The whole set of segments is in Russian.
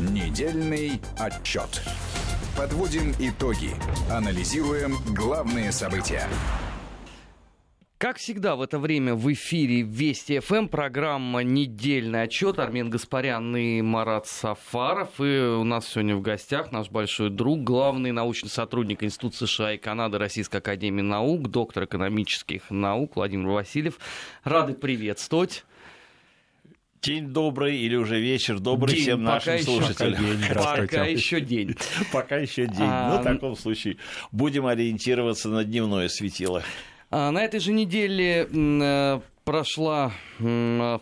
Недельный отчет. Подводим итоги. Анализируем главные события. Как всегда в это время в эфире Вести ФМ программа «Недельный отчет». Армен Гаспарян и Марат Сафаров. И у нас сегодня в гостях наш большой друг, главный научный сотрудник Института США и Канады Российской Академии Наук, доктор экономических наук Владимир Васильев. Рады приветствовать. День добрый или уже вечер добрый день, всем нашим еще, слушателям. Пока, пока еще день. Пока еще день. А... Ну, в таком случае будем ориентироваться на дневное светило. А, на этой же неделе э, прошла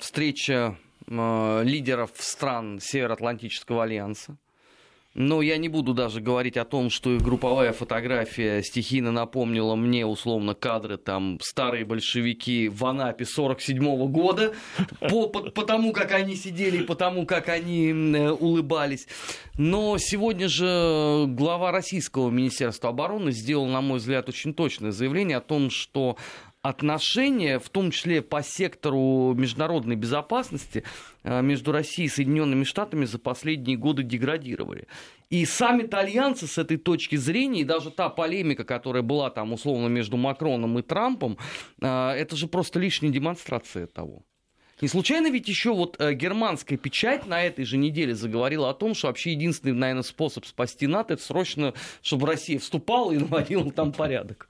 встреча э, лидеров стран Североатлантического альянса. Но я не буду даже говорить о том, что их групповая фотография стихийно напомнила мне, условно, кадры там старые большевики в Анапе 47 -го года, по, по, по тому, как они сидели, по тому, как они э, улыбались. Но сегодня же глава Российского Министерства обороны сделал, на мой взгляд, очень точное заявление о том, что отношения, в том числе по сектору международной безопасности, э, между Россией и Соединенными Штатами за последние годы деградировали. И сами итальянцы с этой точки зрения, и даже та полемика, которая была там условно между Макроном и Трампом, э, это же просто лишняя демонстрация того. Не случайно ведь еще вот э, германская печать на этой же неделе заговорила о том, что вообще единственный, наверное, способ спасти НАТО, это срочно, чтобы Россия вступала и наводила там порядок.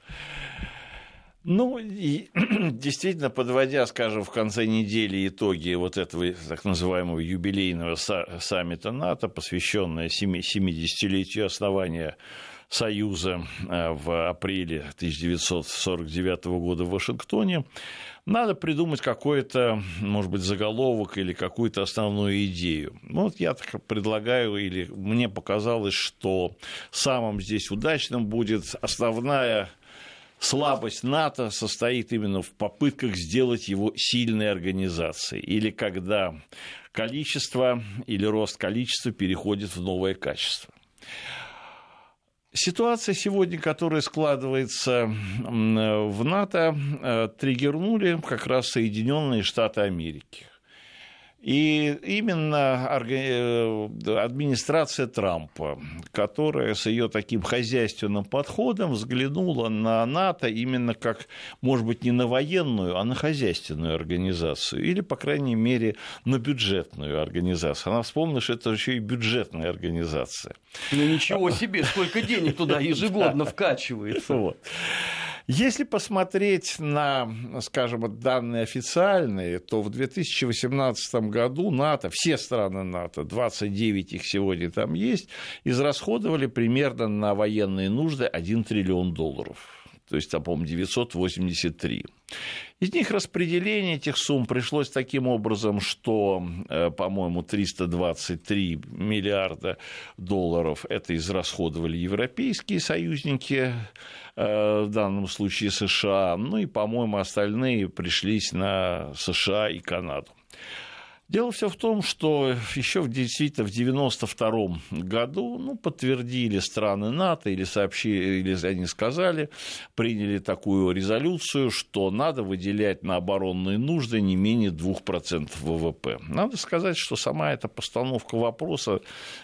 Ну, и, действительно, подводя, скажем, в конце недели итоги вот этого так называемого юбилейного саммита НАТО, посвященного 70-летию основания Союза э, в апреле 1949 года в Вашингтоне, надо придумать какой-то, может быть, заголовок или какую-то основную идею. Вот я так предлагаю, или мне показалось, что самым здесь удачным будет основная слабость НАТО состоит именно в попытках сделать его сильной организацией, или когда количество или рост количества переходит в новое качество. Ситуация сегодня, которая складывается в НАТО, э, триггернули как раз Соединенные Штаты Америки. И именно э, администрация Трампа, которая с ее таким хозяйственным подходом взглянула на НАТО именно как, может быть, не на военную, а на хозяйственную организацию, или, по крайней мере, на бюджетную организацию. Она вспомнила, что это еще и бюджетная организация. Ну ничего себе, сколько денег туда ежегодно вкачивается. Если посмотреть на, скажем, данные официальные, то в 2018 году НАТО, все страны НАТО, 29 их сегодня там есть, израсходовали примерно на военные нужды 1 триллион долларов то есть, там, по-моему, 983. Из них распределение этих сумм пришлось таким образом, что, э, по-моему, 323 миллиарда долларов это израсходовали европейские союзники, э, в данном случае США, ну и, по-моему, остальные пришлись на США и Канаду. Дело все в том, что еще действительно в 1992 году ну, подтвердили страны НАТО или сообщили, или они сказали, приняли такую резолюцию, что надо выделять на оборонные нужды не менее 2% ВВП. Надо сказать, что сама эта постановка вопроса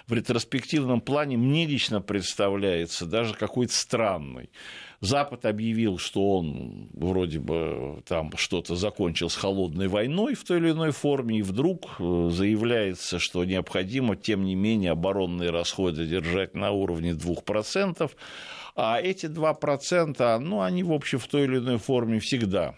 в ретроспективном плане мне лично представляется даже какой-то странной. Запад объявил, что он вроде бы там что-то закончил с холодной войной в той или иной форме, и вдруг э, заявляется, что необходимо, тем не менее, оборонные расходы держать на уровне 2%, а эти 2%, ну, они, в общем, в той или иной форме всегда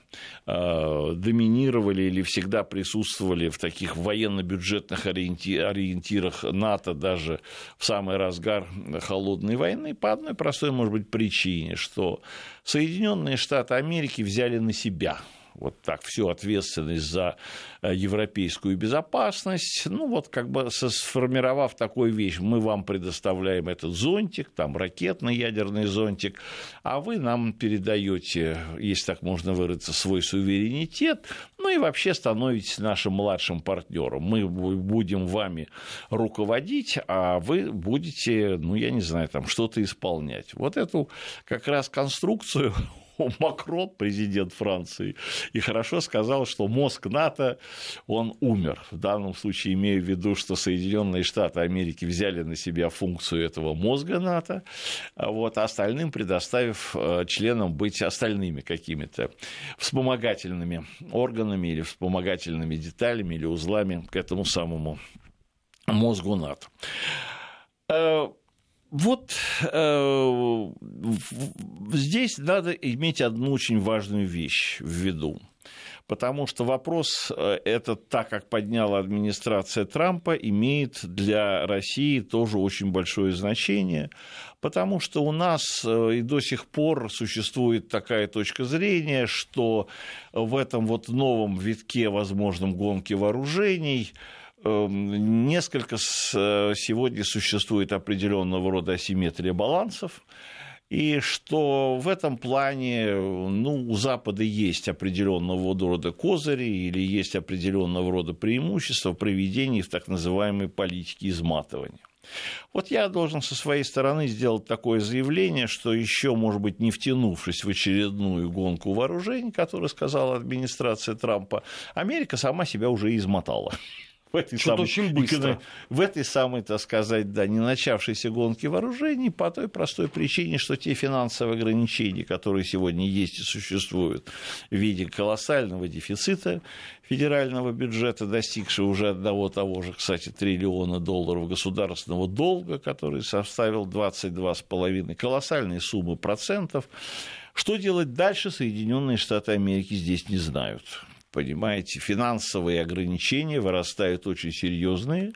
э, доминировали или всегда присутствовали в таких военно-бюджетных ориентирах НАТО даже в самый разгар холодной войны по одной простой, может быть, причине, что Соединенные Штаты Америки взяли на себя вот так всю ответственность за э, европейскую безопасность, ну вот как бы сформировав такую вещь, мы вам предоставляем этот зонтик, там ракетный ядерный зонтик, а вы нам передаете, если так можно выразиться, свой суверенитет, ну и вообще становитесь нашим младшим партнером. Мы будем вами руководить, а вы будете, ну я не знаю, там что-то исполнять. Вот эту как раз конструкцию Макрон, президент Франции, и хорошо сказал, что мозг НАТО, он умер. В данном случае имею в виду, что Соединенные Штаты Америки взяли на себя функцию этого мозга НАТО, вот, а остальным предоставив э, членам быть остальными какими-то вспомогательными органами или вспомогательными деталями или узлами к этому самому мозгу НАТО. Вот э, здесь надо иметь одну очень важную вещь в виду. Потому что вопрос э, этот, так как подняла администрация Трампа, имеет для России тоже очень большое значение, потому что у нас э, и до сих пор существует такая точка зрения, что в этом вот новом витке возможном гонки вооружений несколько э, сегодня существует определенного рода асимметрия балансов, и что в этом плане ну, у Запада есть определенного рода козыри или есть определенного рода преимущества в проведении в так называемой политики изматывания. Вот я должен со своей стороны сделать такое заявление, что еще, может быть, не втянувшись в очередную гонку вооружений, которую сказала администрация Трампа, Америка сама себя уже измотала в этой, самой, очень быстро. в этой самой, так сказать, да, не начавшейся гонке вооружений по той простой причине, что те финансовые ограничения, которые сегодня есть и существуют в виде колоссального дефицита федерального бюджета, достигшего уже одного того же, кстати, триллиона долларов государственного долга, который составил 22,5 колоссальные суммы процентов, что делать дальше Соединенные Штаты Америки здесь не знают понимаете, финансовые ограничения вырастают очень серьезные,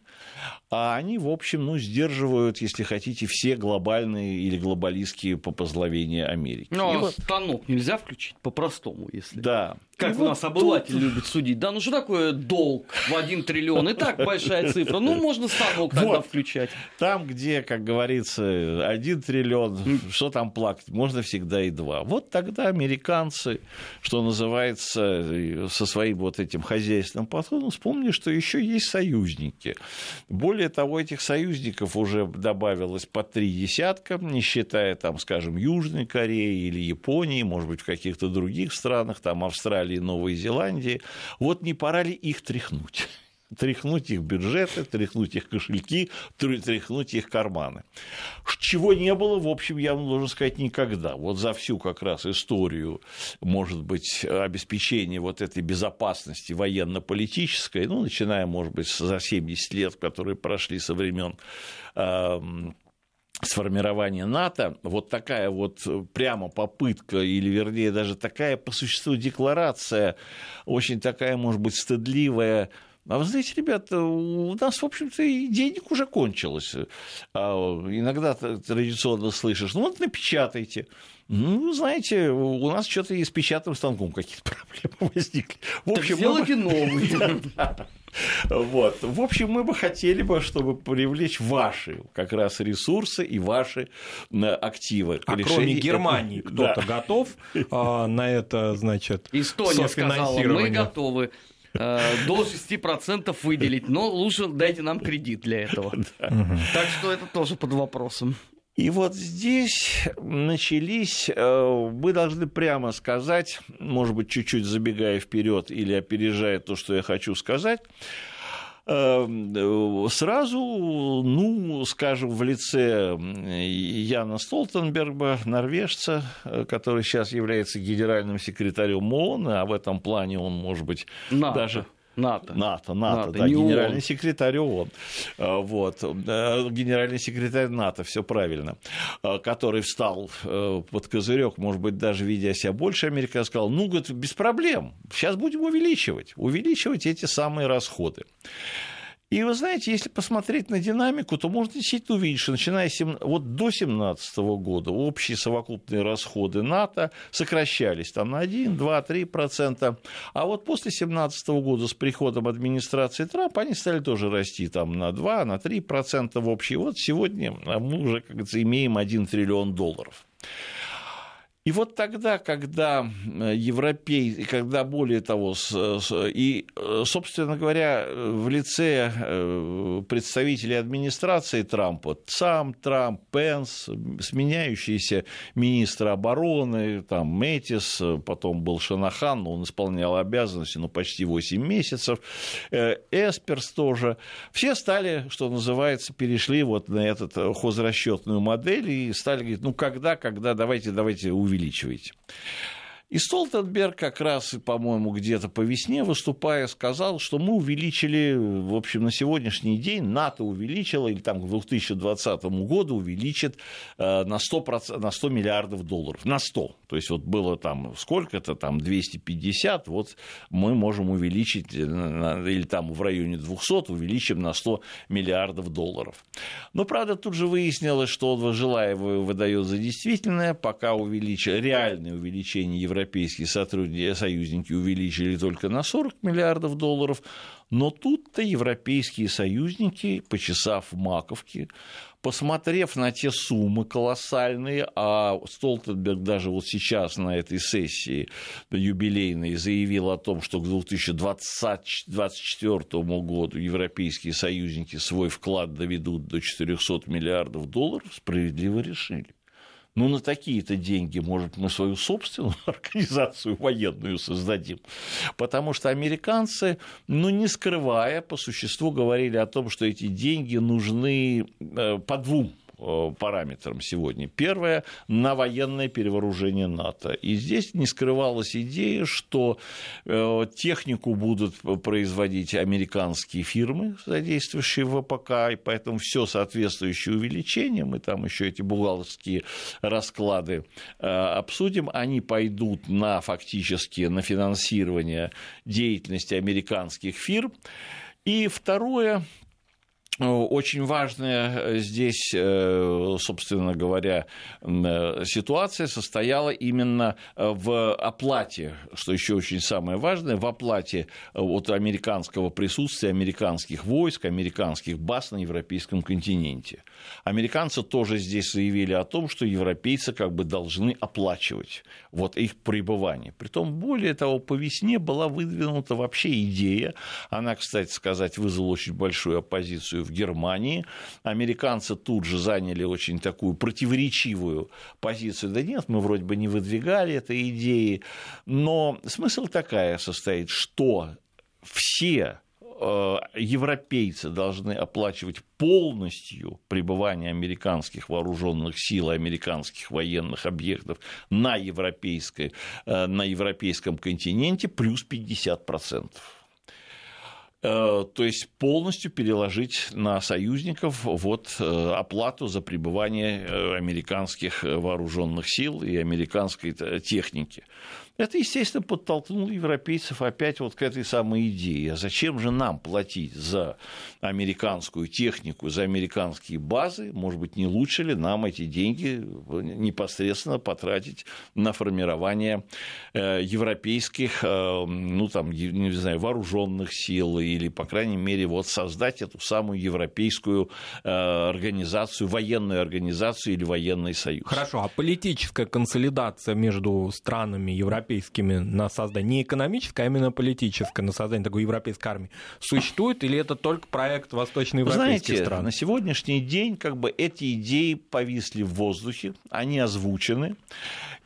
а они, в общем, ну, сдерживают, если хотите, все глобальные или глобалистские попозловения Америки. Ну, а вот... станок нельзя включить по-простому, если... Да. Как и у вот нас обыватель тут... любит судить. Да, ну что такое долг в один триллион? И так большая цифра. Ну, можно станок тогда вот. включать. Там, где, как говорится, один триллион, что там плакать? Можно всегда и два. Вот тогда американцы, что называется, со своим вот этим хозяйственным подходом, вспомнили, что еще есть союзники. Более того, этих союзников уже добавилось по три десятка, не считая, там, скажем, Южной Кореи или Японии, может быть, в каких-то других странах, там, Австралии, Новой Зеландии. Вот не пора ли их тряхнуть? Тряхнуть их бюджеты, тряхнуть их кошельки, тряхнуть их карманы. Чего не было, в общем, я вам должен сказать, никогда. Вот за всю как раз историю, может быть, обеспечения вот этой безопасности военно-политической, ну, начиная, может быть, за 70 лет, которые прошли со времен сформирования НАТО, вот такая вот прямо попытка, или вернее даже такая по существу декларация, очень такая, может быть, стыдливая, а вы знаете, ребята, у нас, в общем-то, и денег уже кончилось. А иногда традиционно слышишь, ну вот напечатайте. Ну, знаете, у нас что-то и с печатным станком какие-то проблемы возникли. В общем, так сделайте мы... новый. Вот. В общем, мы бы хотели бы, чтобы привлечь ваши как раз ресурсы и ваши активы. А кроме Германии кто-то готов а, на это, значит, Эстония сказала, мы готовы. Э, до 6% выделить, но лучше дайте нам кредит для этого. Так что это тоже под вопросом. И вот здесь начались, э, мы должны прямо сказать, может быть, чуть-чуть забегая вперед или опережая то, что я хочу сказать, э, сразу, ну, скажем, в лице Яна Столтенберга, норвежца, э, который сейчас является генеральным секретарем ООН, а в этом плане он, может быть, НАТО. даже НАТО. НАТО, НАТО, НАТО да, генеральный ООН. секретарь ООН. Э, вот, генеральный секретарь НАТО, все правильно, который встал под козырек, может быть, даже видя себя больше Америка, сказал, ну, говорит, без проблем, сейчас будем увеличивать, увеличивать эти самые расходы. И вы знаете, если посмотреть на динамику, то можно действительно увидеть, что начиная с, вот до 2017 года общие совокупные расходы НАТО сокращались там на 1, 2, 3 процента, а вот после 2017 года с приходом администрации Трампа они стали тоже расти там на 2, на 3 процента в общей. Вот сегодня мы уже, как говорится, имеем 1 триллион долларов. И вот тогда, когда европей, когда более того, и, собственно говоря, в лице э, представителей администрации Трампа, сам Трамп, Пенс, сменяющиеся министры обороны, там Мэтис, потом был Шанахан, он исполнял обязанности, ну, почти 8 месяцев, э, Эсперс тоже, все стали, что называется, перешли вот на этот хозрасчетную модель и стали говорить, ну, когда, когда, давайте, давайте увидим увеличиваете. И Столтенберг как раз, по-моему, где-то по весне, выступая, сказал, что мы увеличили, в общем, на сегодняшний день НАТО увеличило, или там к 2020 году увеличит э, на 100%, на 100 миллиардов долларов. На 100. То есть вот было там сколько-то, там 250, вот мы можем увеличить, э, или там в районе 200 увеличим на 100 миллиардов долларов. Но, правда, тут же выяснилось, что желая, выдает за действительное, пока увеличили, реальное увеличение евро европейские сотрудники, союзники увеличили только на 40 миллиардов долларов, но тут-то европейские союзники, почесав маковки, посмотрев на те суммы колоссальные, а Столтенберг даже вот сейчас на этой сессии юбилейной заявил о том, что к 2024 году европейские союзники свой вклад доведут до 400 миллиардов долларов, справедливо решили ну, на такие-то деньги, может, мы свою собственную организацию военную создадим. Потому что американцы, ну, не скрывая, по существу говорили о том, что эти деньги нужны э, по двум параметрам сегодня. Первое – на военное перевооружение НАТО. И здесь не скрывалась идея, что э, технику будут производить американские фирмы, задействующие в ВПК, и поэтому все соответствующее увеличение, мы там еще эти бухгалтерские расклады э, обсудим, они пойдут на фактически на финансирование деятельности американских фирм. И второе, очень важная э, здесь, э, собственно говоря, э, ситуация состояла именно в оплате, что еще очень самое важное, в оплате от американского присутствия, американских войск, американских баз на европейском континенте. Американцы тоже здесь заявили о том, что европейцы как бы должны оплачивать вот их пребывание. Притом, более того, по весне была выдвинута вообще идея, она, кстати сказать, вызвала очень большую оппозицию в Германии. Американцы тут же заняли очень такую противоречивую позицию. Да нет, мы вроде бы не выдвигали этой идеи. Но смысл такая состоит, что все э, европейцы должны оплачивать полностью пребывание американских вооруженных сил, американских военных объектов на, европейской, э, на европейском континенте плюс 50%. Э, то есть полностью переложить на союзников вот э, оплату за пребывание э, американских вооруженных сил и американской техники. Это, естественно, подтолкнуло европейцев опять вот к этой самой идее. А зачем же нам платить за американскую технику, за американские базы? Может быть, не лучше ли нам эти деньги непосредственно потратить на формирование э, европейских, э, ну, там, не знаю, вооруженных сил или, по крайней мере, вот создать эту самую европейскую э, организацию, военную организацию или военный союз. Хорошо, а политическая консолидация между странами Европы европейскими на создание, не экономическое, а именно политическое, на создание такой европейской армии, существует или это только проект восточноевропейских Знаете, стран? на сегодняшний день как бы эти идеи повисли в воздухе, они озвучены,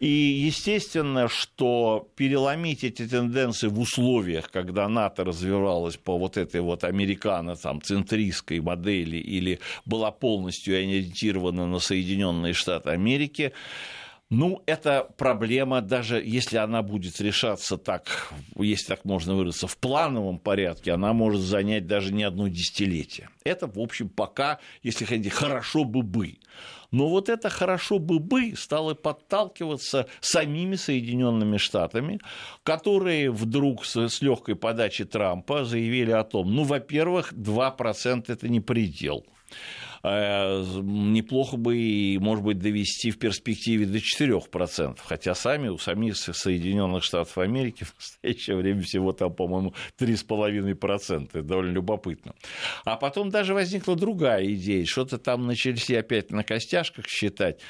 и естественно, что переломить эти тенденции в условиях, когда НАТО развивалась по вот этой вот американо-центристской модели или была полностью ориентирована на Соединенные Штаты Америки, ну, это проблема, даже если она будет решаться так, если так можно выразиться, в плановом порядке, она может занять даже не одно десятилетие. Это, в общем, пока, если хотите, хорошо бы бы. Но вот это хорошо бы бы стало подталкиваться самими Соединенными Штатами, которые вдруг с, с легкой подачи Трампа заявили о том, ну, во-первых, 2% это не предел. Э, неплохо бы, и, может быть, довести в перспективе до 4%, хотя сами у самих Соединенных Штатов Америки в настоящее время всего там, по-моему, 3,5%, это довольно любопытно. А потом даже возникла другая идея, что-то там начались опять на костяшках считать.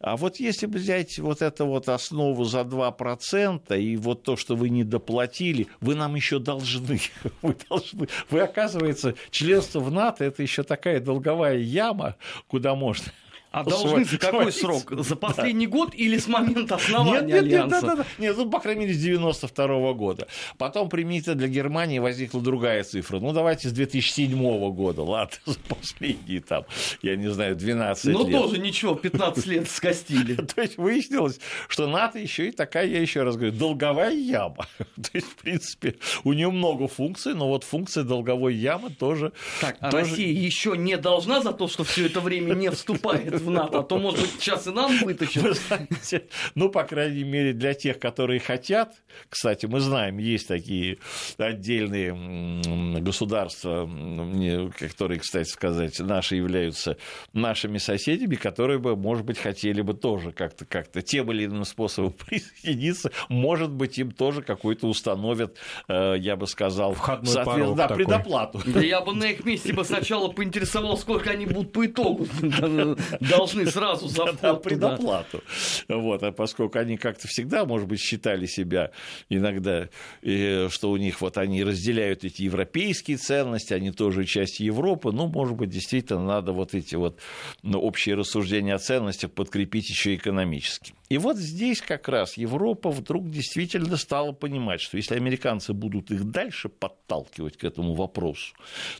А вот если бы взять вот эту вот основу за 2% и вот то, что вы не доплатили, вы нам еще должны. Вы, должны. вы оказывается, членство в НАТО – это еще такая долговая яма, куда можно а должны за какой срок? За последний да. год или с момента основания нет, нет, Альянса? Нет, да, да, нет, ну, по крайней мере, с 92 -го года. Потом примите для Германии возникла другая цифра. Ну, давайте с 2007 года, ладно, за последние там, я не знаю, 12 ну, лет. Ну, тоже ничего, 15 лет скостили. То есть выяснилось, что НАТО еще и такая, я еще раз говорю, долговая яма. То есть, в принципе, у нее много функций, но вот функция долговой ямы тоже... Так, а Россия еще не должна за то, что все это время не вступает в НАТО, а то, может быть, сейчас и нам вытащат. знаете, ну, по крайней мере, для тех, которые хотят, кстати, мы знаем, есть такие отдельные государства, которые, кстати сказать, наши являются нашими соседями, которые бы, может быть, хотели бы тоже как-то как тем или иным способом присоединиться, может быть, им тоже какой-то установят, э, я бы сказал, соответственно, да, предоплату. Да я бы на их месте бы сначала поинтересовал, сколько они будут по итогу должны сразу за вход предоплату. Вот, а поскольку они как-то всегда, может быть, считали себя иногда, что у них вот они разделяют эти европейские ценности, они тоже часть Европы, ну, может быть, действительно надо вот эти вот ну, общие рассуждения о ценностях подкрепить еще экономически. И вот здесь как раз Европа вдруг действительно стала понимать, что если американцы будут их дальше подталкивать к этому вопросу,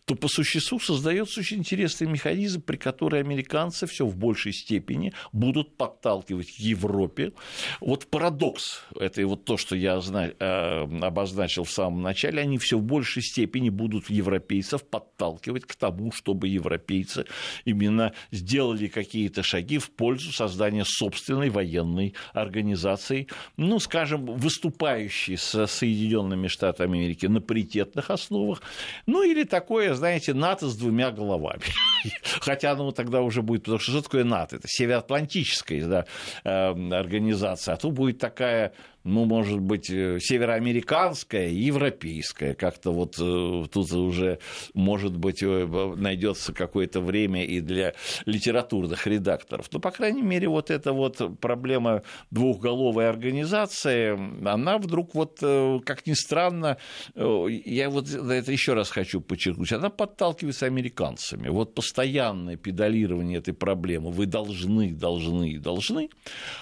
то по существу создается очень интересный механизм, при котором американцы все в большей степени будут подталкивать Европе. Вот парадокс, это вот то, что я э, обозначил в самом начале, они все в большей степени будут европейцев подталкивать к тому, чтобы европейцы именно сделали какие-то шаги в пользу создания собственной военной организации, ну, скажем, выступающей с Соединенными Штатами Америки на паритетных основах, ну, или такое, знаете, НАТО с двумя головами. Хотя оно тогда уже будет, потому что что такое НАТО? Это североатлантическая да, эм, организация, а тут будет такая ну, может быть, э, североамериканская и европейская. Как-то вот э, тут уже, может быть, э, найдется какое-то время и для литературных редакторов. Но, по крайней мере, вот эта вот проблема двухголовой организации, она вдруг вот, как ни странно, я вот это еще раз хочу подчеркнуть, она подталкивается американцами. Вот постоянное педалирование этой проблемы, вы должны, должны, должны,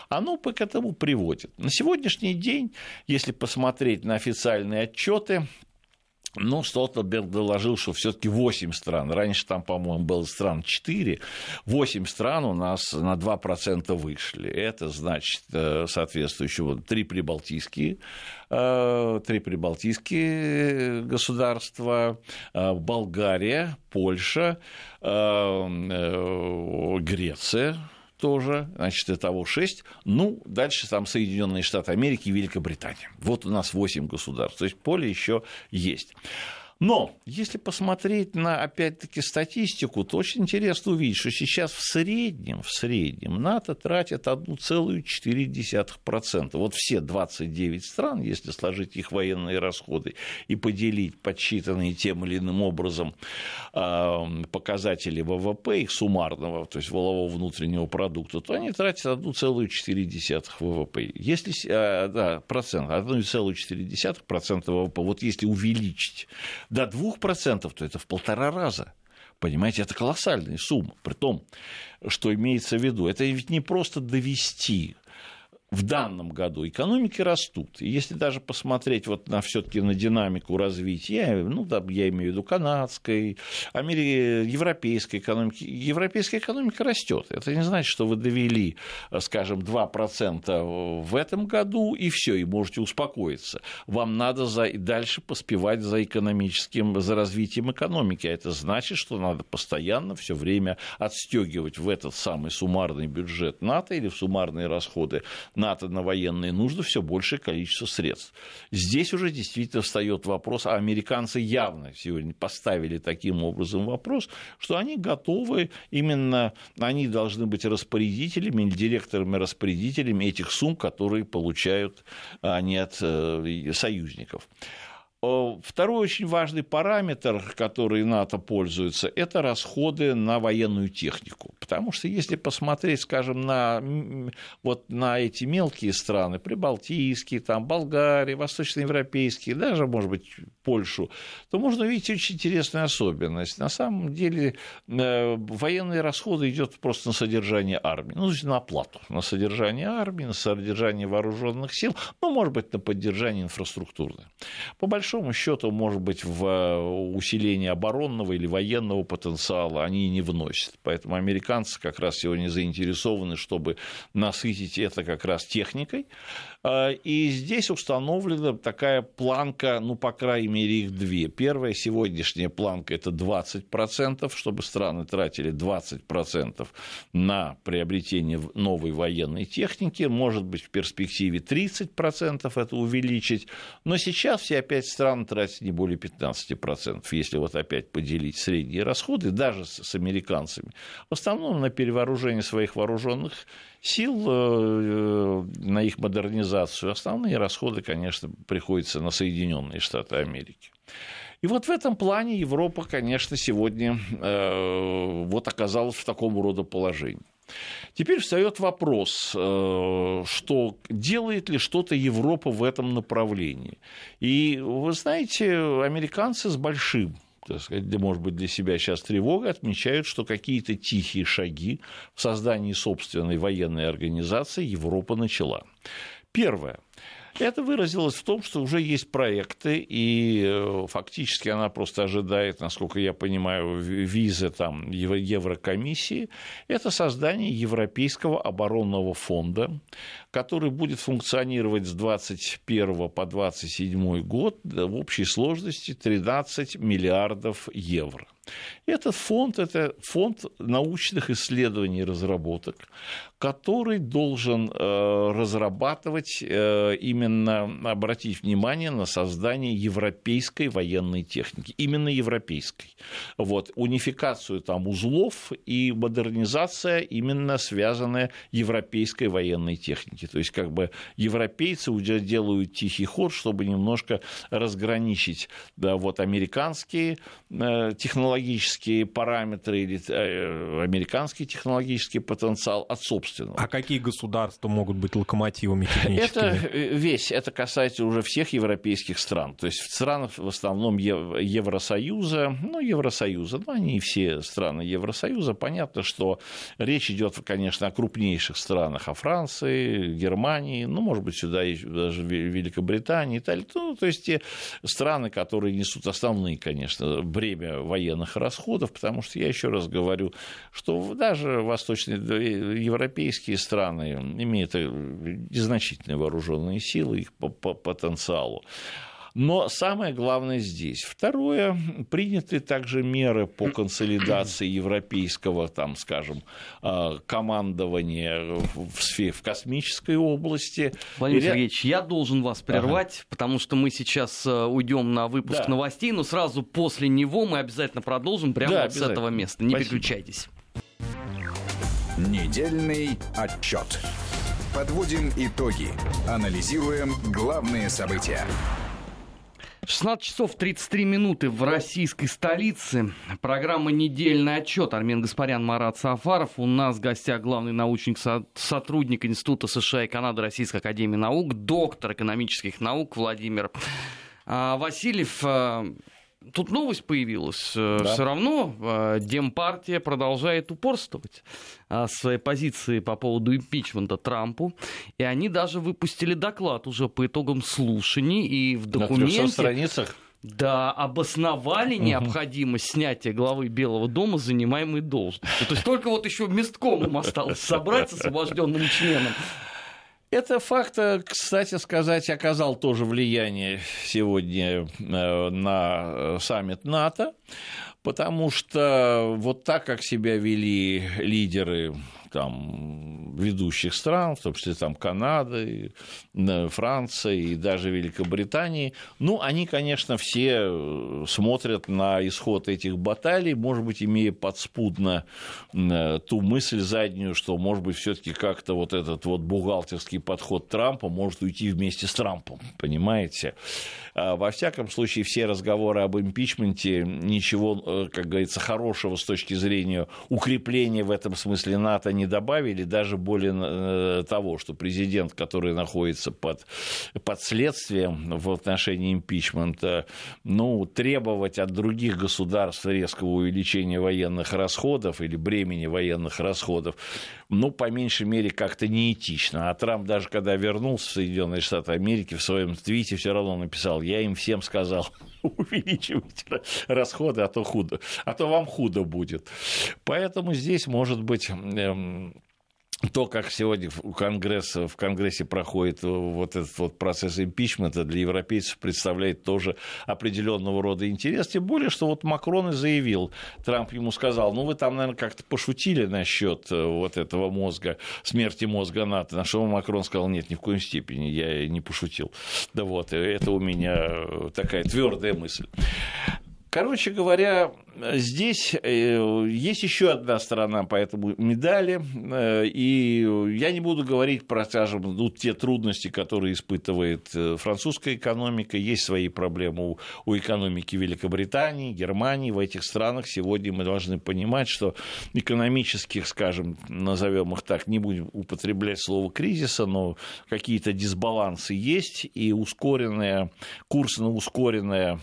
оно к этому приводит. На сегодняшний сегодняшний день, если посмотреть на официальные отчеты, ну, Столтенберг доложил, что все-таки 8 стран. Раньше там, по-моему, было стран 4. 8 стран у нас на 2% вышли. Это значит э, соответствующего 3 прибалтийские, 3 э, прибалтийские государства, э, Болгария, Польша, Греция, тоже, значит, итого 6. Ну, дальше там Соединенные Штаты Америки и Великобритания. Вот у нас 8 государств, то есть поле еще есть. Но если посмотреть на, опять-таки, статистику, то очень интересно увидеть, что сейчас в среднем, в среднем НАТО тратит 1,4%. Вот все 29 стран, если сложить их военные расходы и поделить подсчитанные тем или иным образом показатели ВВП, их суммарного, то есть волового внутреннего продукта, то они тратят 1,4% ВВП. Если, а, да, процент, 1,4% ВВП. Вот если увеличить до 2%, то это в полтора раза. Понимаете, это колоссальная сумма. При том, что имеется в виду, это ведь не просто довести в данном году экономики растут. И если даже посмотреть вот на все-таки на динамику развития, ну, да, я имею в виду канадской, амери... европейской экономики, европейская экономика растет. Это не значит, что вы довели, скажем, 2% в этом году, и все, и можете успокоиться. Вам надо за... дальше поспевать за экономическим, за развитием экономики. А это значит, что надо постоянно все время отстегивать в этот самый суммарный бюджет НАТО или в суммарные расходы НАТО на военные нужды все большее количество средств. Здесь уже действительно встает вопрос, а американцы явно сегодня поставили таким образом вопрос, что они готовы именно, они должны быть распорядителями или директорами-распорядителями этих сумм, которые получают они от э, союзников. Второй очень важный параметр, который НАТО пользуется, это расходы на военную технику. Потому что если посмотреть, скажем, на, вот на эти мелкие страны, прибалтийские, там, Болгария, восточноевропейские, даже, может быть, Польшу, то можно увидеть очень интересную особенность. На самом деле э, военные расходы идут просто на содержание армии, ну, на оплату, на содержание армии, на содержание вооруженных сил, ну, может быть, на поддержание инфраструктуры. По большому счету, может быть, в э, усиление оборонного или военного потенциала они не вносят. Поэтому американцы как раз сегодня заинтересованы, чтобы насытить это как раз техникой. Э, и здесь установлена такая планка, ну, по крайней мере, их две. Первая сегодняшняя планка – это 20%, чтобы страны тратили 20% на приобретение новой военной техники. Может быть, в перспективе 30% это увеличить. Но сейчас все опять страны тратят не более 15%, если вот опять поделить средние расходы, даже с американцами. В основном на перевооружение своих вооруженных сил, э, на их модернизацию. Основные расходы, конечно, приходятся на Соединенные Штаты Америки. И вот в этом плане Европа, конечно, сегодня э, вот оказалась в таком рода положении. Теперь встает вопрос, э, что делает ли что-то Европа в этом направлении. И вы знаете, американцы с большим так сказать, может быть, для себя сейчас тревога, отмечают, что какие-то тихие шаги в создании собственной военной организации Европа начала. Первое. Это выразилось в том, что уже есть проекты, и э, фактически она просто ожидает, насколько я понимаю, визы там Еврокомиссии. Это создание Европейского оборонного фонда, который будет функционировать с 21 по 27 год в общей сложности 13 миллиардов евро. Этот фонд – это фонд научных исследований и разработок, который должен э, разрабатывать э, именно, обратить внимание на создание европейской военной техники, именно европейской. Вот, унификацию там узлов и модернизация именно связанная европейской военной техники. То есть, как бы европейцы уже делают тихий ход, чтобы немножко разграничить да, вот, американские э, технологические параметры или американский технологический потенциал от собственного. А какие государства могут быть локомотивами техническими? Это э, весь, это касается уже всех европейских стран. То есть в странах в основном Евросоюза, ну, Евросоюза, ну, они все страны Евросоюза. Понятно, что речь идет, конечно, о крупнейших странах, о Франции, Германии, ну, может быть, сюда даже Великобритании, Италии. Ну, то есть те страны, которые несут основные, конечно, бремя военных расходов потому что я еще раз говорю, что даже восточноевропейские страны имеют незначительные вооруженные силы, их по потенциалу. Но самое главное здесь. Второе, приняты также меры по консолидации европейского, там, скажем, а, командования в, сфере, в космической области. Владимир И... Сергеевич, я должен вас прервать, ага. потому что мы сейчас э, уйдем на выпуск да. новостей, но сразу после него мы обязательно продолжим прямо да, вот с этого места. Не Спасибо. переключайтесь. Недельный отчет. Подводим итоги. Анализируем главные события. 16 часов 33 минуты в российской столице. Программа «Недельный отчет». Армен Гаспарян, Марат Сафаров. У нас в гостях главный научник, сотрудник Института США и Канады Российской Академии Наук, доктор экономических наук Владимир а, Васильев. Тут новость появилась. Э, да. Все равно э, Демпартия продолжает упорствовать э, своей позиции по поводу импичмента Трампу. И они даже выпустили доклад уже по итогам слушаний. И в документе... На страницах? Да, обосновали угу. необходимость снятия главы Белого дома занимаемой должности. То есть только вот еще месткомом осталось собрать с освобожденным членом. Это факт, кстати сказать, оказал тоже влияние сегодня э, на саммит НАТО, потому что вот так, как себя вели лидеры там, ведущих стран, в том числе там, Канады, Франции и даже Великобритании. Ну, они, конечно, все смотрят на исход этих баталий, может быть, имея подспудно ту мысль заднюю, что, может быть, все таки как-то вот этот вот бухгалтерский подход Трампа может уйти вместе с Трампом, понимаете? А, во всяком случае, все разговоры об импичменте ничего, э, как говорится, хорошего с точки зрения укрепления в этом смысле НАТО не добавили, даже более э, того, что президент, который находится под, под следствием в отношении импичмента, ну, требовать от других государств резкого увеличения военных расходов или бремени военных расходов, ну, по меньшей мере, как-то неэтично. А Трамп даже когда вернулся в Соединенные Штаты Америки, в своем твите все равно написал, я им всем сказал, увеличивайте расходы, а то худо, а то вам худо будет. Поэтому здесь может быть эм, то, как сегодня в, Конгресс, в Конгрессе проходит вот этот вот процесс импичмента, для европейцев представляет тоже определенного рода интерес. Тем более, что вот Макрон и заявил, Трамп ему сказал, ну вы там, наверное, как-то пошутили насчет э, вот этого мозга, смерти мозга НАТО. На что Макрон сказал, нет, ни в коем степени, я не пошутил. Да вот, это у меня такая твердая мысль. Короче говоря, здесь э, есть еще одна сторона по этому медали, э, и я не буду говорить про, скажем, ну, те трудности, которые испытывает э, французская экономика, есть свои проблемы у, у экономики Великобритании, Германии, в этих странах сегодня мы должны понимать, что экономических, скажем, назовем их так, не будем употреблять слово кризиса, но какие-то дисбалансы есть, и ускоренная, курс на ускоренное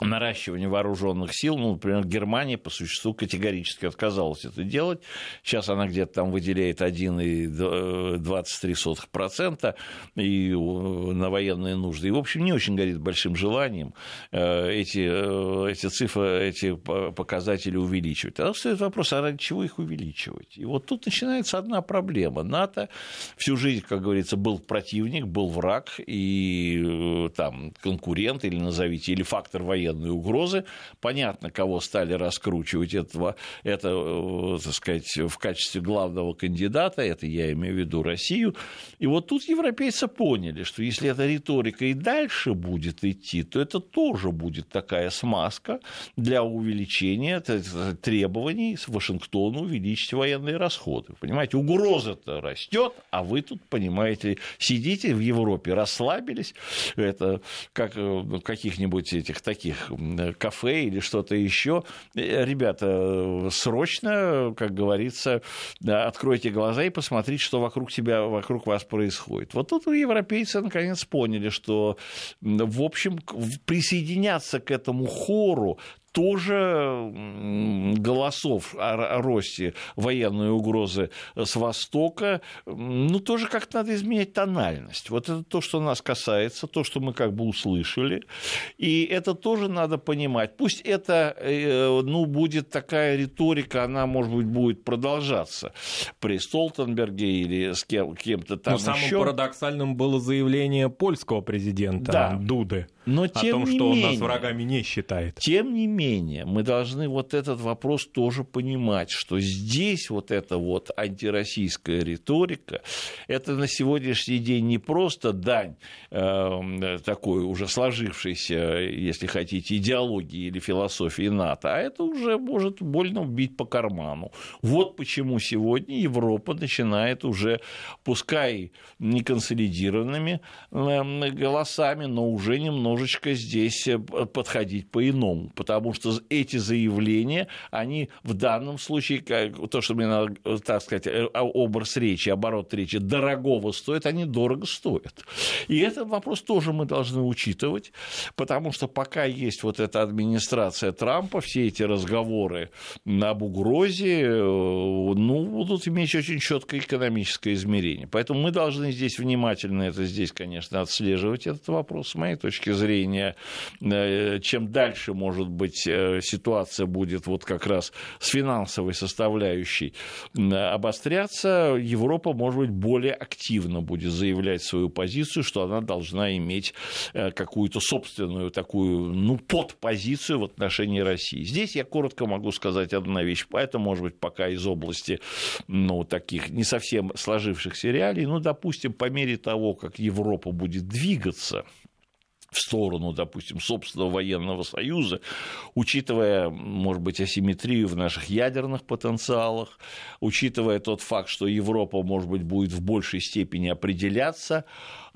наращивание вооруженных сил, ну, например, Германия по существу категорически отказалась это делать. Сейчас она где-то там выделяет 1,23% и на военные нужды. И, в общем, не очень горит большим желанием э, эти, э, эти цифры, эти показатели увеличивать. Тогда стоит вопрос, а ради чего их увеличивать? И вот тут начинается одна проблема. НАТО всю жизнь, как говорится, был противник, был враг и э, там конкурент или назовите, или фактор военной военной угрозы. Понятно, кого стали раскручивать этого, это, э, так сказать, в качестве главного кандидата, это я имею в виду Россию. И вот тут европейцы поняли, что если эта риторика и дальше будет идти, то это тоже будет такая смазка для увеличения требований с Вашингтона увеличить военные расходы. Понимаете, угроза-то растет, а вы тут, понимаете, сидите в Европе, расслабились, это как э, в каких-нибудь этих таких этих кафе или что-то еще. Э, ребята, срочно, как говорится, откройте глаза и посмотрите, что вокруг тебя, вокруг вас происходит. Вот тут европейцы наконец поняли, что, в общем, присоединяться к этому хору тоже голосов о росте военной угрозы с Востока, ну, тоже как-то надо изменять тональность. Вот это то, что нас касается, то, что мы как бы услышали, и это тоже надо понимать. Пусть это, э, ну, будет такая риторика, она, может быть, будет продолжаться при Столтенберге или с кем- кем-то там Но самым еще. парадоксальным было заявление польского президента Да. Дуды Но о тем том, не что он менее, нас врагами не считает. Тем не менее, мы должны вот этот вопрос тоже понимать, что здесь вот эта вот антироссийская риторика, это на сегодняшний день не просто дань э, такой уже сложившейся, если хотите, идеологии или философии НАТО, а это уже может больно бить по карману. Вот почему сегодня Европа начинает уже, пускай не консолидированными э, голосами, но уже немножечко здесь э, подходить по-иному, потому что эти заявления, они в данном случае, как, то, что мне надо, так сказать, э, образ речи, оборот речи дорогого стоит, они дорого стоят. И этот вопрос тоже мы должны учитывать, потому что пока есть вот эта администрация Трампа, все эти разговоры об угрозе, э, ну, будут иметь очень четкое экономическое измерение. Поэтому мы должны здесь внимательно это здесь, конечно, отслеживать этот вопрос, с моей точки зрения зрения, э, чем дальше, может быть, э, ситуация будет вот как раз с финансовой составляющей обостряться, Европа, может быть, более активно будет заявлять свою позицию, что она должна иметь какую-то собственную такую, ну, подпозицию в отношении России. Здесь я коротко могу сказать одна вещь, поэтому, может быть, пока из области, ну, таких не совсем сложившихся реалий, ну, допустим, по мере того, как Европа будет двигаться в сторону, допустим, собственного военного союза, учитывая, может быть, асимметрию в наших ядерных потенциалах, учитывая тот факт, что Европа, может быть, будет в большей степени определяться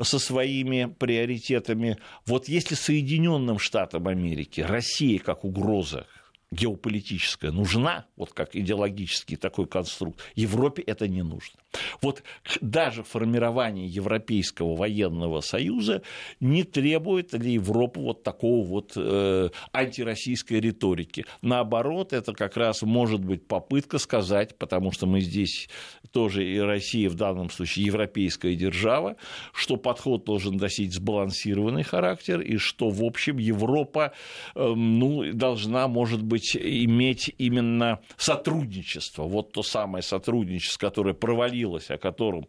со своими приоритетами. Вот если Соединенным Штатам Америки Россия как угроза геополитическая нужна, вот как идеологический такой конструкт, Европе это не нужно. Вот даже формирование Европейского военного союза не требует для Европы вот такого вот э, антироссийской риторики. Наоборот, это как раз может быть попытка сказать, потому что мы здесь тоже и Россия в данном случае европейская держава, что подход должен носить сбалансированный характер и что, в общем, Европа э, ну, должна, может быть, иметь именно сотрудничество. Вот то самое сотрудничество, которое провалилось появилось, о котором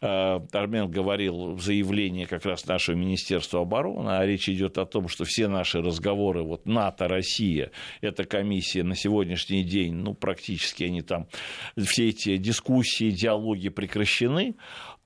э, Армен говорил в заявлении как раз нашего Министерства обороны, а речь идет о том, что все наши разговоры, вот НАТО, Россия, эта комиссия на сегодняшний день, ну, практически они там, все эти дискуссии, диалоги прекращены,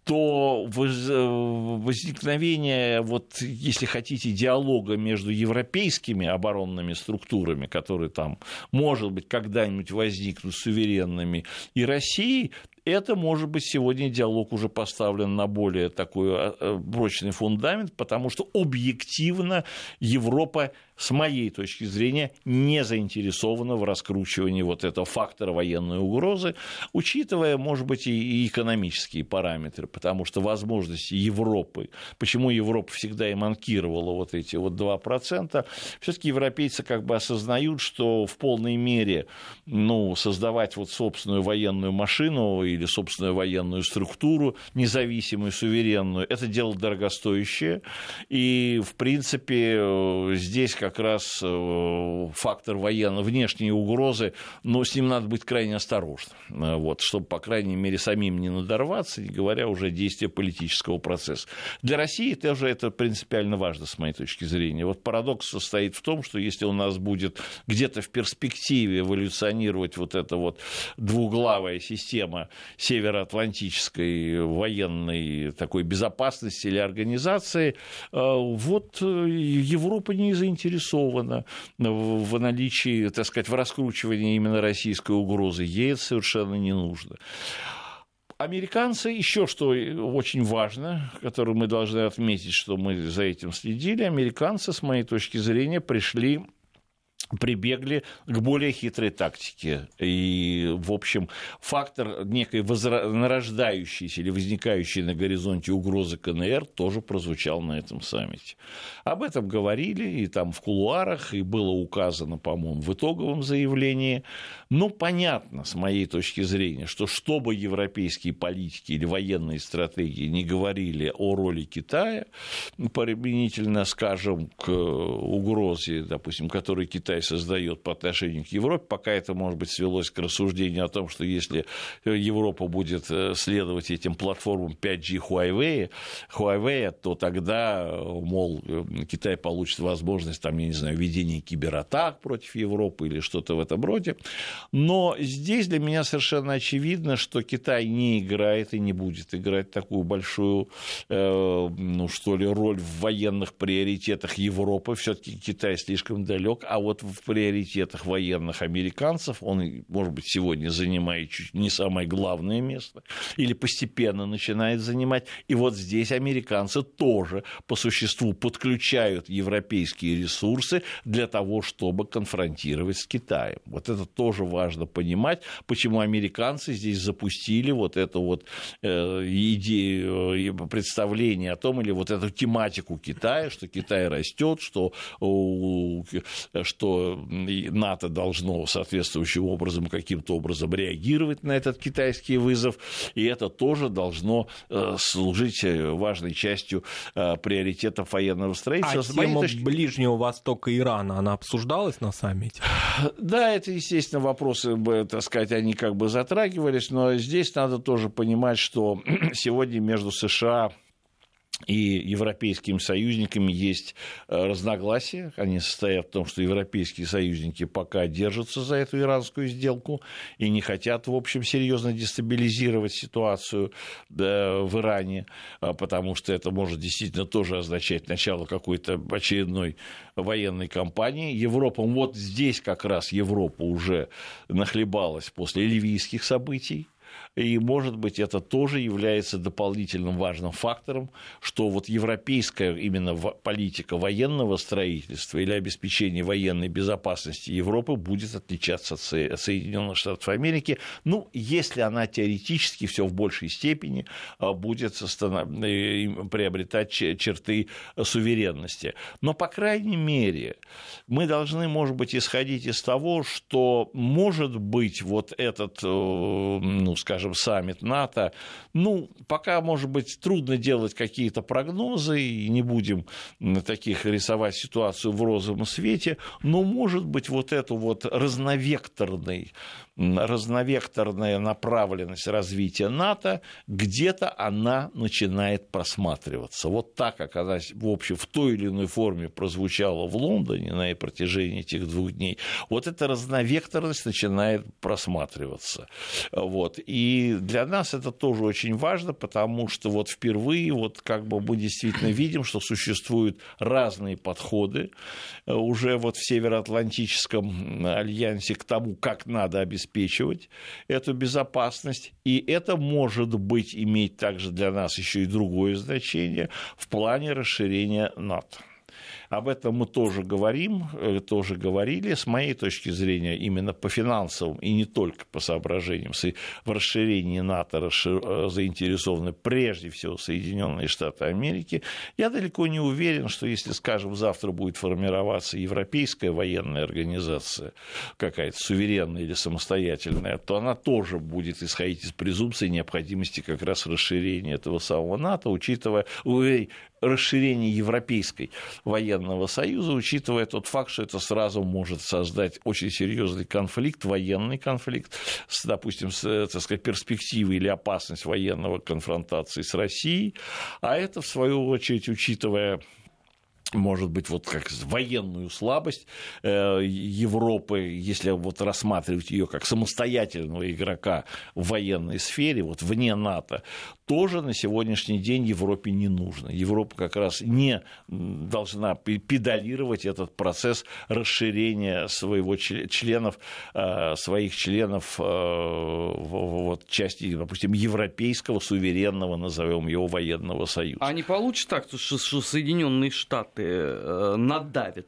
то возникновение, вот, если хотите, диалога между европейскими оборонными структурами, которые там, может быть, когда-нибудь возникнут суверенными, и Россией, это, может быть, сегодня диалог уже поставлен на более такой а, а, прочный фундамент, потому что объективно Европа с моей точки зрения, не заинтересована в раскручивании вот этого фактора военной угрозы, учитывая, может быть, и экономические параметры, потому что возможности Европы, почему Европа всегда и манкировала вот эти вот 2%, все-таки европейцы как бы осознают, что в полной мере ну, создавать вот собственную военную машину или собственную военную структуру, независимую, суверенную, это дело дорогостоящее, и, в принципе, здесь как как раз э, фактор военно внешней угрозы, но с ним надо быть крайне осторожным, э, вот, чтобы, по крайней мере, самим не надорваться, не говоря уже о действии политического процесса. Для России тоже это принципиально важно, с моей точки зрения. Вот парадокс состоит в том, что если у нас будет где-то в перспективе эволюционировать вот эта вот двуглавая система североатлантической военной такой безопасности или организации, э, вот Европа не заинтересована заинтересована в наличии, так сказать, в раскручивании именно российской угрозы. Ей это совершенно не нужно. Американцы, еще что очень важно, которое мы должны отметить, что мы за этим следили, американцы, с моей точки зрения, пришли прибегли к более хитрой тактике. И, в общем, фактор некой возра... нарождающейся или возникающей на горизонте угрозы КНР тоже прозвучал на этом саммите. Об этом говорили и там в кулуарах, и было указано, по-моему, в итоговом заявлении. Но понятно, с моей точки зрения, что чтобы европейские политики или военные стратегии не говорили о роли Китая, применительно, скажем, к угрозе, допустим, которую Китай создает по отношению к Европе, пока это, может быть, свелось к рассуждению о том, что если Европа будет э, следовать этим платформам 5G Huawei, Huawei то тогда, мол, Китай получит возможность, там, я не знаю, ведения кибератак против Европы или что-то в этом роде. Но здесь для меня совершенно очевидно, что Китай не играет и не будет играть такую большую, э, ну что ли, роль в военных приоритетах Европы. Все-таки Китай слишком далек, а вот в приоритетах военных американцев он, может быть, сегодня занимает чуть не самое главное место или постепенно начинает занимать. И вот здесь американцы тоже по существу подключают европейские ресурсы для того, чтобы конфронтировать с Китаем. Вот это тоже важно понимать, почему американцы здесь запустили вот эту вот э, идею, э, представление о том, или вот эту тематику Китая, что Китай растет, что, что что НАТО должно соответствующим образом, каким-то образом реагировать на этот китайский вызов, и это тоже должно э, служить важной частью приоритетов военного строительства. А тема точки... Ближнего Востока Ирана, она обсуждалась на саммите? Да, это, естественно, вопросы, так сказать, они как бы затрагивались, но здесь надо тоже понимать, что сегодня между США и европейскими союзниками есть э, разногласия. Они состоят в том, что европейские союзники пока держатся за эту иранскую сделку и не хотят, в общем, серьезно дестабилизировать ситуацию в Иране, а, потому что это может действительно тоже означать начало какой-то очередной военной кампании. Европа, вот здесь как раз Европа уже нахлебалась после ливийских событий, и, может быть, это тоже является дополнительным важным фактором, что вот европейская именно политика военного строительства или обеспечения военной безопасности Европы будет отличаться от Соединенных Штатов Америки, ну, если она теоретически все в большей степени а, будет приобретать черты суверенности. Но, по крайней мере, мы должны, может быть, исходить из того, что, может быть, вот этот, э, ну, скажем, саммит НАТО. Ну, пока, может быть, трудно делать какие-то прогнозы, и не будем таких рисовать ситуацию в розовом свете, но, может быть, вот эту вот разновекторный разновекторная направленность развития НАТО, где-то она начинает просматриваться. Вот так, как она, в общем, в той или иной форме прозвучала в Лондоне на протяжении этих двух дней, вот эта разновекторность начинает просматриваться. Вот. И для нас это тоже очень важно, потому что вот впервые вот как бы мы действительно видим, что существуют разные подходы э, уже вот в Североатлантическом альянсе к тому, как надо обеспечивать эту безопасность, и это может быть иметь также для нас еще и другое значение в плане расширения НАТО. Об этом мы тоже говорим, э, тоже говорили. С моей точки зрения, именно по финансовым и не только по соображениям в расширении НАТО э, заинтересованы прежде всего Соединенные Штаты Америки. Я далеко не уверен, что если, скажем, завтра будет формироваться европейская военная организация, какая-то суверенная или самостоятельная, то она тоже будет исходить из презумпции необходимости как раз расширения этого самого НАТО, учитывая, расширение Европейской военного союза, учитывая тот факт, что это сразу может создать очень серьезный конфликт, военный конфликт, с, допустим, с, так сказать, перспективой или опасность военного конфронтации с Россией, а это, в свою очередь, учитывая может быть, вот как военную слабость э, Европы, если вот рассматривать ее как самостоятельного игрока в военной сфере, вот вне НАТО, тоже на сегодняшний день Европе не нужно. Европа как раз не должна педалировать этот процесс расширения своего членов, э, своих членов э, вот, части, допустим, европейского суверенного, назовем его, военного союза. А не получится так, что Соединенные Штаты э, надавят?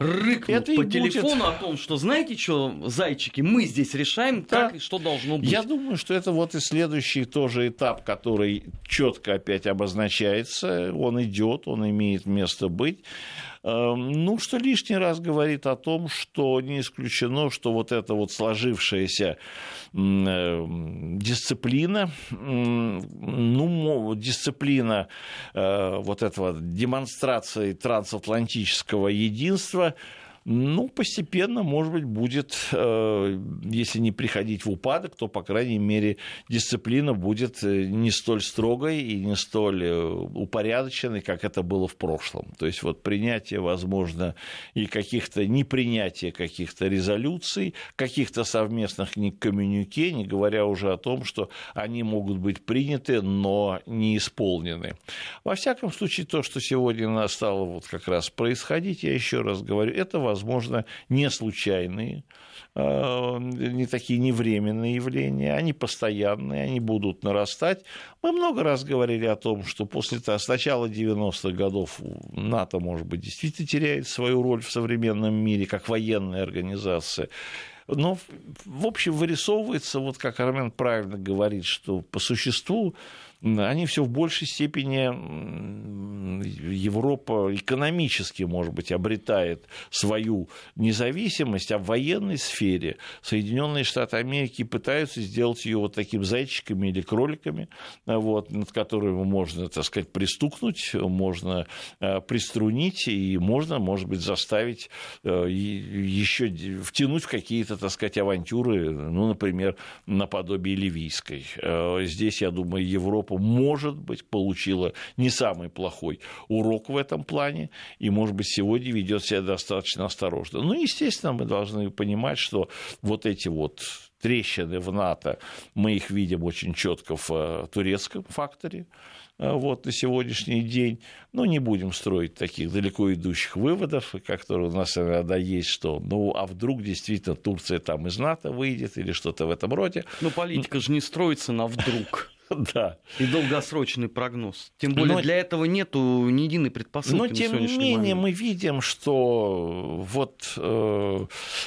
рыкнут это по телефону будет... о том, что знаете что, зайчики, мы здесь решаем, да. как и что должно быть. Я думаю, что это вот и следующий тоже этап, который четко опять обозначается, он идет, он имеет место быть. Эм, ну, что лишний раз говорит о том, что не исключено, что вот эта вот сложившаяся э, дисциплина, ну, дисциплина э, вот этого демонстрации трансатлантического единства – ну, постепенно, может быть, будет, э, если не приходить в упадок, то, по крайней мере, дисциплина будет э, не столь строгой и не столь э, упорядоченной, как это было в прошлом. То есть вот принятие, возможно, и каких-то непринятие каких-то резолюций, каких-то совместных не коммюнике, не говоря уже о том, что они могут быть приняты, но не исполнены. Во всяком случае, то, что сегодня стало вот как раз происходить, я еще раз говорю, это возможно, не случайные, а, не такие невременные явления, они постоянные, они будут нарастать. Мы много раз говорили о том, что после с начала 90-х годов НАТО, может быть, действительно теряет свою роль в современном мире как военная организация. Но, в общем, вырисовывается, вот как Армен правильно говорит, что по существу они все в большей степени Европа экономически, может быть, обретает свою независимость, а в военной сфере Соединенные Штаты Америки пытаются сделать ее вот такими зайчиками или кроликами, вот, над которыми можно, так сказать, пристукнуть, можно э, приструнить и можно, может быть, заставить э, еще втянуть в какие-то, так сказать, авантюры, ну, например, наподобие ливийской. Э, здесь, я думаю, Европа, может быть, получила не самый плохой урок в этом плане, и, может быть, сегодня ведет себя достаточно осторожно. Ну, естественно, мы должны понимать, что вот эти вот трещины в НАТО, мы их видим очень четко в э, турецком факторе, э, вот, на сегодняшний день. Но не будем строить таких далеко идущих выводов, которые у нас иногда есть, что ну а вдруг действительно Турция там из НАТО выйдет или что-то в этом роде. Ну, политика же не строится на вдруг. Да. И долгосрочный прогноз. Тем более но, для этого нету ни единой предпосылки. Но тем не менее момент. мы видим, что вот, э,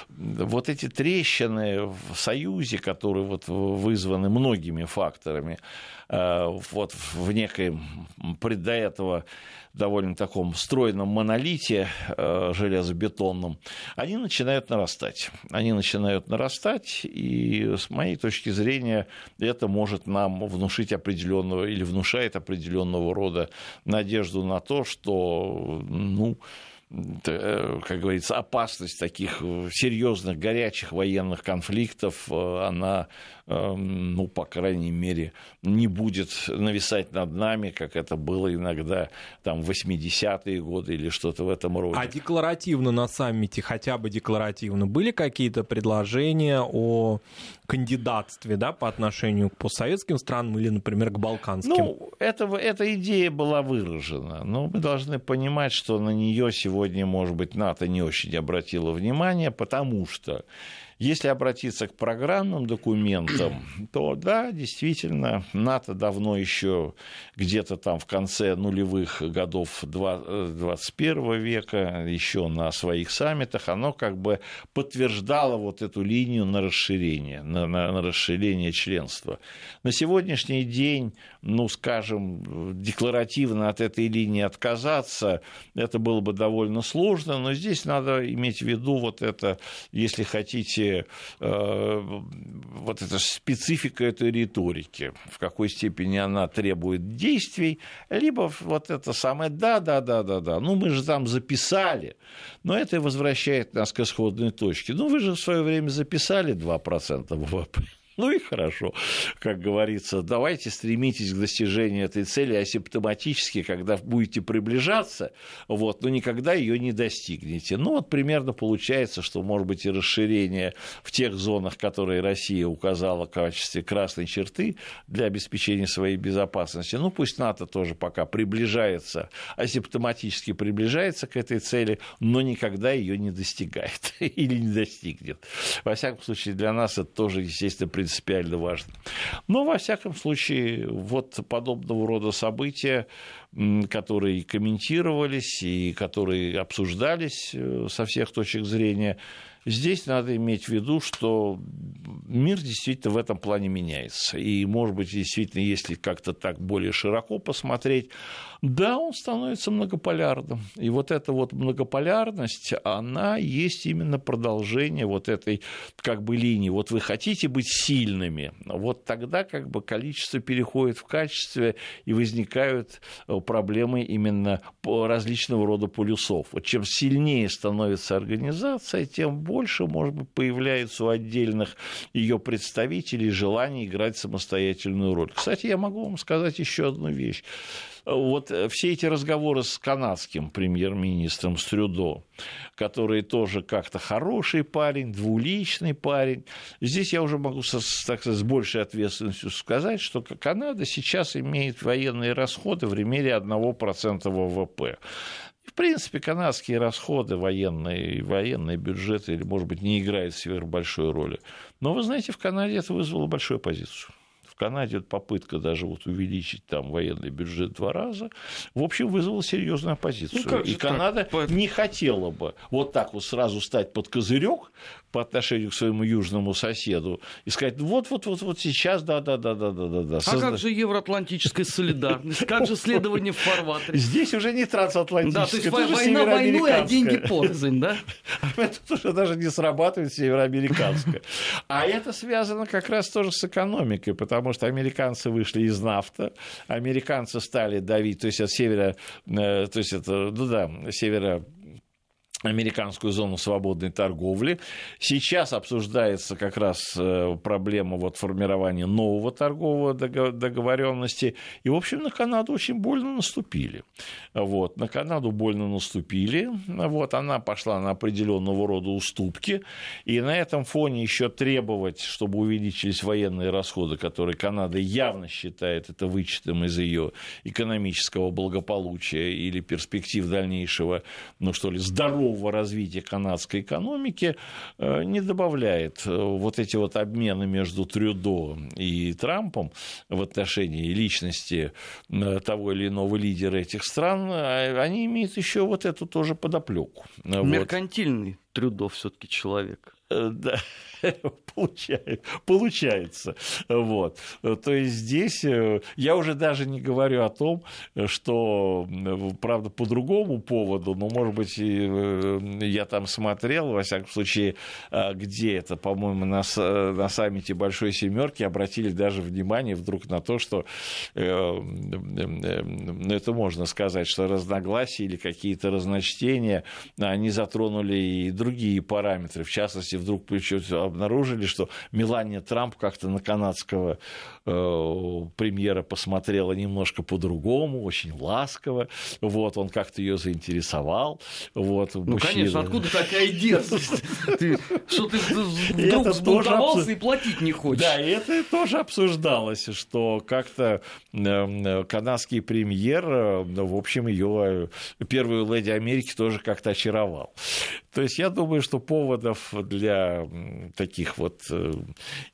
вот эти трещины в Союзе, которые вот вызваны многими факторами, вот в некой до этого довольно таком стройном монолите э, железобетонном, они начинают нарастать. Они начинают нарастать, и с моей точки зрения это может нам внушить определенного или внушает определенного рода надежду на то, что ну, Э, как говорится, опасность таких э, серьезных горячих военных конфликтов, э, она, эм, ну, по крайней мере, не будет нависать над нами, как это было иногда там в 80-е годы или что-то в этом роде. А декларативно на саммите, хотя бы декларативно, были какие-то предложения о кандидатстве да, по отношению к постсоветским странам или, например, к балканским? Ну, это, эта идея была выражена, но мы должны понимать, что на нее сегодня может быть, НАТО не очень обратило внимание, потому что если обратиться к программным документам, то да, действительно, НАТО давно еще где-то там в конце нулевых годов 21 века, еще на своих саммитах, оно как бы подтверждало вот эту линию на расширение, на, на, на расширение членства. На сегодняшний день, ну, скажем, декларативно от этой линии отказаться, это было бы довольно сложно, но здесь надо иметь в виду вот это, если хотите, э, вот эта специфика этой риторики, в какой степени она требует действий, либо вот это самое «да, да, да, да, да, ну мы же там записали», но это возвращает нас к исходной точке. Ну вы же в свое время записали 2% ВВП. Ну и хорошо, как говорится, давайте стремитесь к достижению этой цели асимптоматически, когда будете приближаться, вот, но никогда ее не достигнете. Ну вот примерно получается, что может быть и расширение в тех зонах, которые Россия указала в качестве красной черты для обеспечения своей безопасности. Ну пусть НАТО тоже пока приближается, асимптоматически приближается к этой цели, но никогда ее не достигает или не достигнет. Во всяком случае, для нас это тоже, естественно, принципиально важно. Но, во всяком случае, вот подобного рода события, которые комментировались и которые обсуждались э, со всех точек зрения, Здесь надо иметь в виду, что мир действительно в этом плане меняется. И, может быть, действительно, если как-то так более широко посмотреть, да, он становится многополярным. И вот эта вот многополярность, она есть именно продолжение вот этой как бы линии. Вот вы хотите быть сильными, вот тогда как бы количество переходит в качестве и возникают э, проблемы именно различного рода полюсов. Вот чем сильнее становится организация, тем больше больше, может быть, появляется у отдельных ее представителей желание играть самостоятельную роль. Кстати, я могу вам сказать еще одну вещь вот все эти разговоры с канадским премьер-министром Стрюдо, который тоже как-то хороший парень, двуличный парень, здесь я уже могу со, так сказать, с большей ответственностью сказать, что Канада сейчас имеет военные расходы в размере 1% ВВП. В принципе, канадские расходы военные, военные бюджеты, или, может быть, не играют сверхбольшой роли. Но, вы знаете, в Канаде это вызвало большую оппозицию. В Канаде попытка даже вот увеличить там военный бюджет в два раза, в общем, вызвала серьезную оппозицию. Ну, И Канада так? не хотела бы вот так вот сразу стать под козырек, по отношению к своему южному соседу и сказать, вот-вот-вот-вот сейчас, да-да-да-да-да-да. А как же евроатлантическая солидарность? Как же следование в фарватере? Здесь уже не трансатлантическая, Да, то есть война войной, а деньги порознь, да? Это уже даже не срабатывает североамериканская. А это связано как раз тоже с экономикой, потому что американцы вышли из нафта, американцы стали давить, то есть от севера, э, то есть это, ну да, севера американскую зону свободной торговли. Сейчас обсуждается как раз э, проблема вот формирования нового торгового договоренности. И, в общем, на Канаду очень больно наступили. Вот, на Канаду больно наступили. Вот, она пошла на определенного рода уступки. И на этом фоне еще требовать, чтобы увеличились военные расходы, которые Канада явно считает это вычетом из ее экономического благополучия или перспектив дальнейшего, ну что ли, здорового здорового развития канадской экономики э, не добавляет э, вот эти вот обмены между Трюдо и Трампом в отношении личности э, того или иного лидера этих стран, они имеют еще вот эту тоже подоплеку. Меркантильный вот. Трюдо все-таки человек. Да. получается. Вот. То есть здесь э, я уже даже не говорю о том, что, правда, по другому поводу, но, может быть, э, я там смотрел, во всяком случае, а, где это, по-моему, на, на саммите Большой Семерки обратили даже внимание вдруг на то, что э, ну, это можно сказать, что разногласия или какие-то разночтения, они затронули и другие параметры. В частности, вдруг обнаружили, что Мелания Трамп как-то на канадского э, премьера посмотрела немножко по-другому, очень ласково. Вот, он как-то ее заинтересовал. Вот, ну, мужчина. конечно, откуда такая дерзость? Что ты вдруг взбунтовался и платить не хочешь? Да, это тоже обсуждалось, что как-то эм, канадский премьер, э, в общем, ее первую леди Америки тоже как-то очаровал. То есть я думаю, что поводов для таких вот э,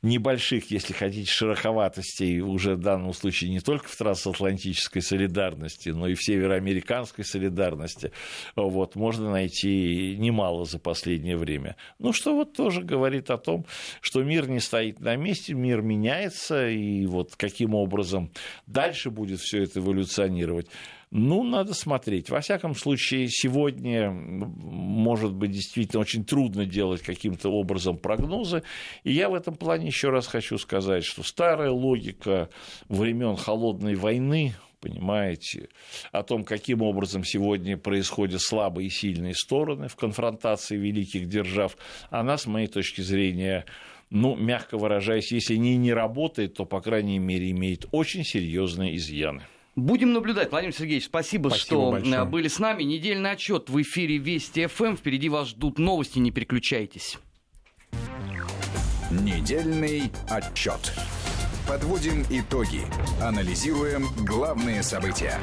небольших, если хотите, шероховатостей уже в данном случае не только в трансатлантической солидарности, но и в североамериканской солидарности вот, можно найти немало за последнее время. Ну, что вот тоже говорит о том, что мир не стоит на месте, мир меняется, и вот каким образом дальше будет все это эволюционировать. Ну, надо смотреть. Во всяком случае, сегодня, может быть, действительно очень трудно делать каким-то образом прогнозы. И я в этом плане еще раз хочу сказать, что старая логика времен холодной войны, понимаете, о том, каким образом сегодня происходят слабые и сильные стороны в конфронтации великих держав, она, с моей точки зрения, ну, мягко выражаясь, если не не работает, то, по крайней мере, имеет очень серьезные изъяны. Будем наблюдать. Владимир Сергеевич, спасибо, спасибо что большое. Э, были с нами. Недельный отчет в эфире Вести ФМ. Впереди вас ждут новости, не переключайтесь. Недельный отчет. Подводим итоги. Анализируем главные события.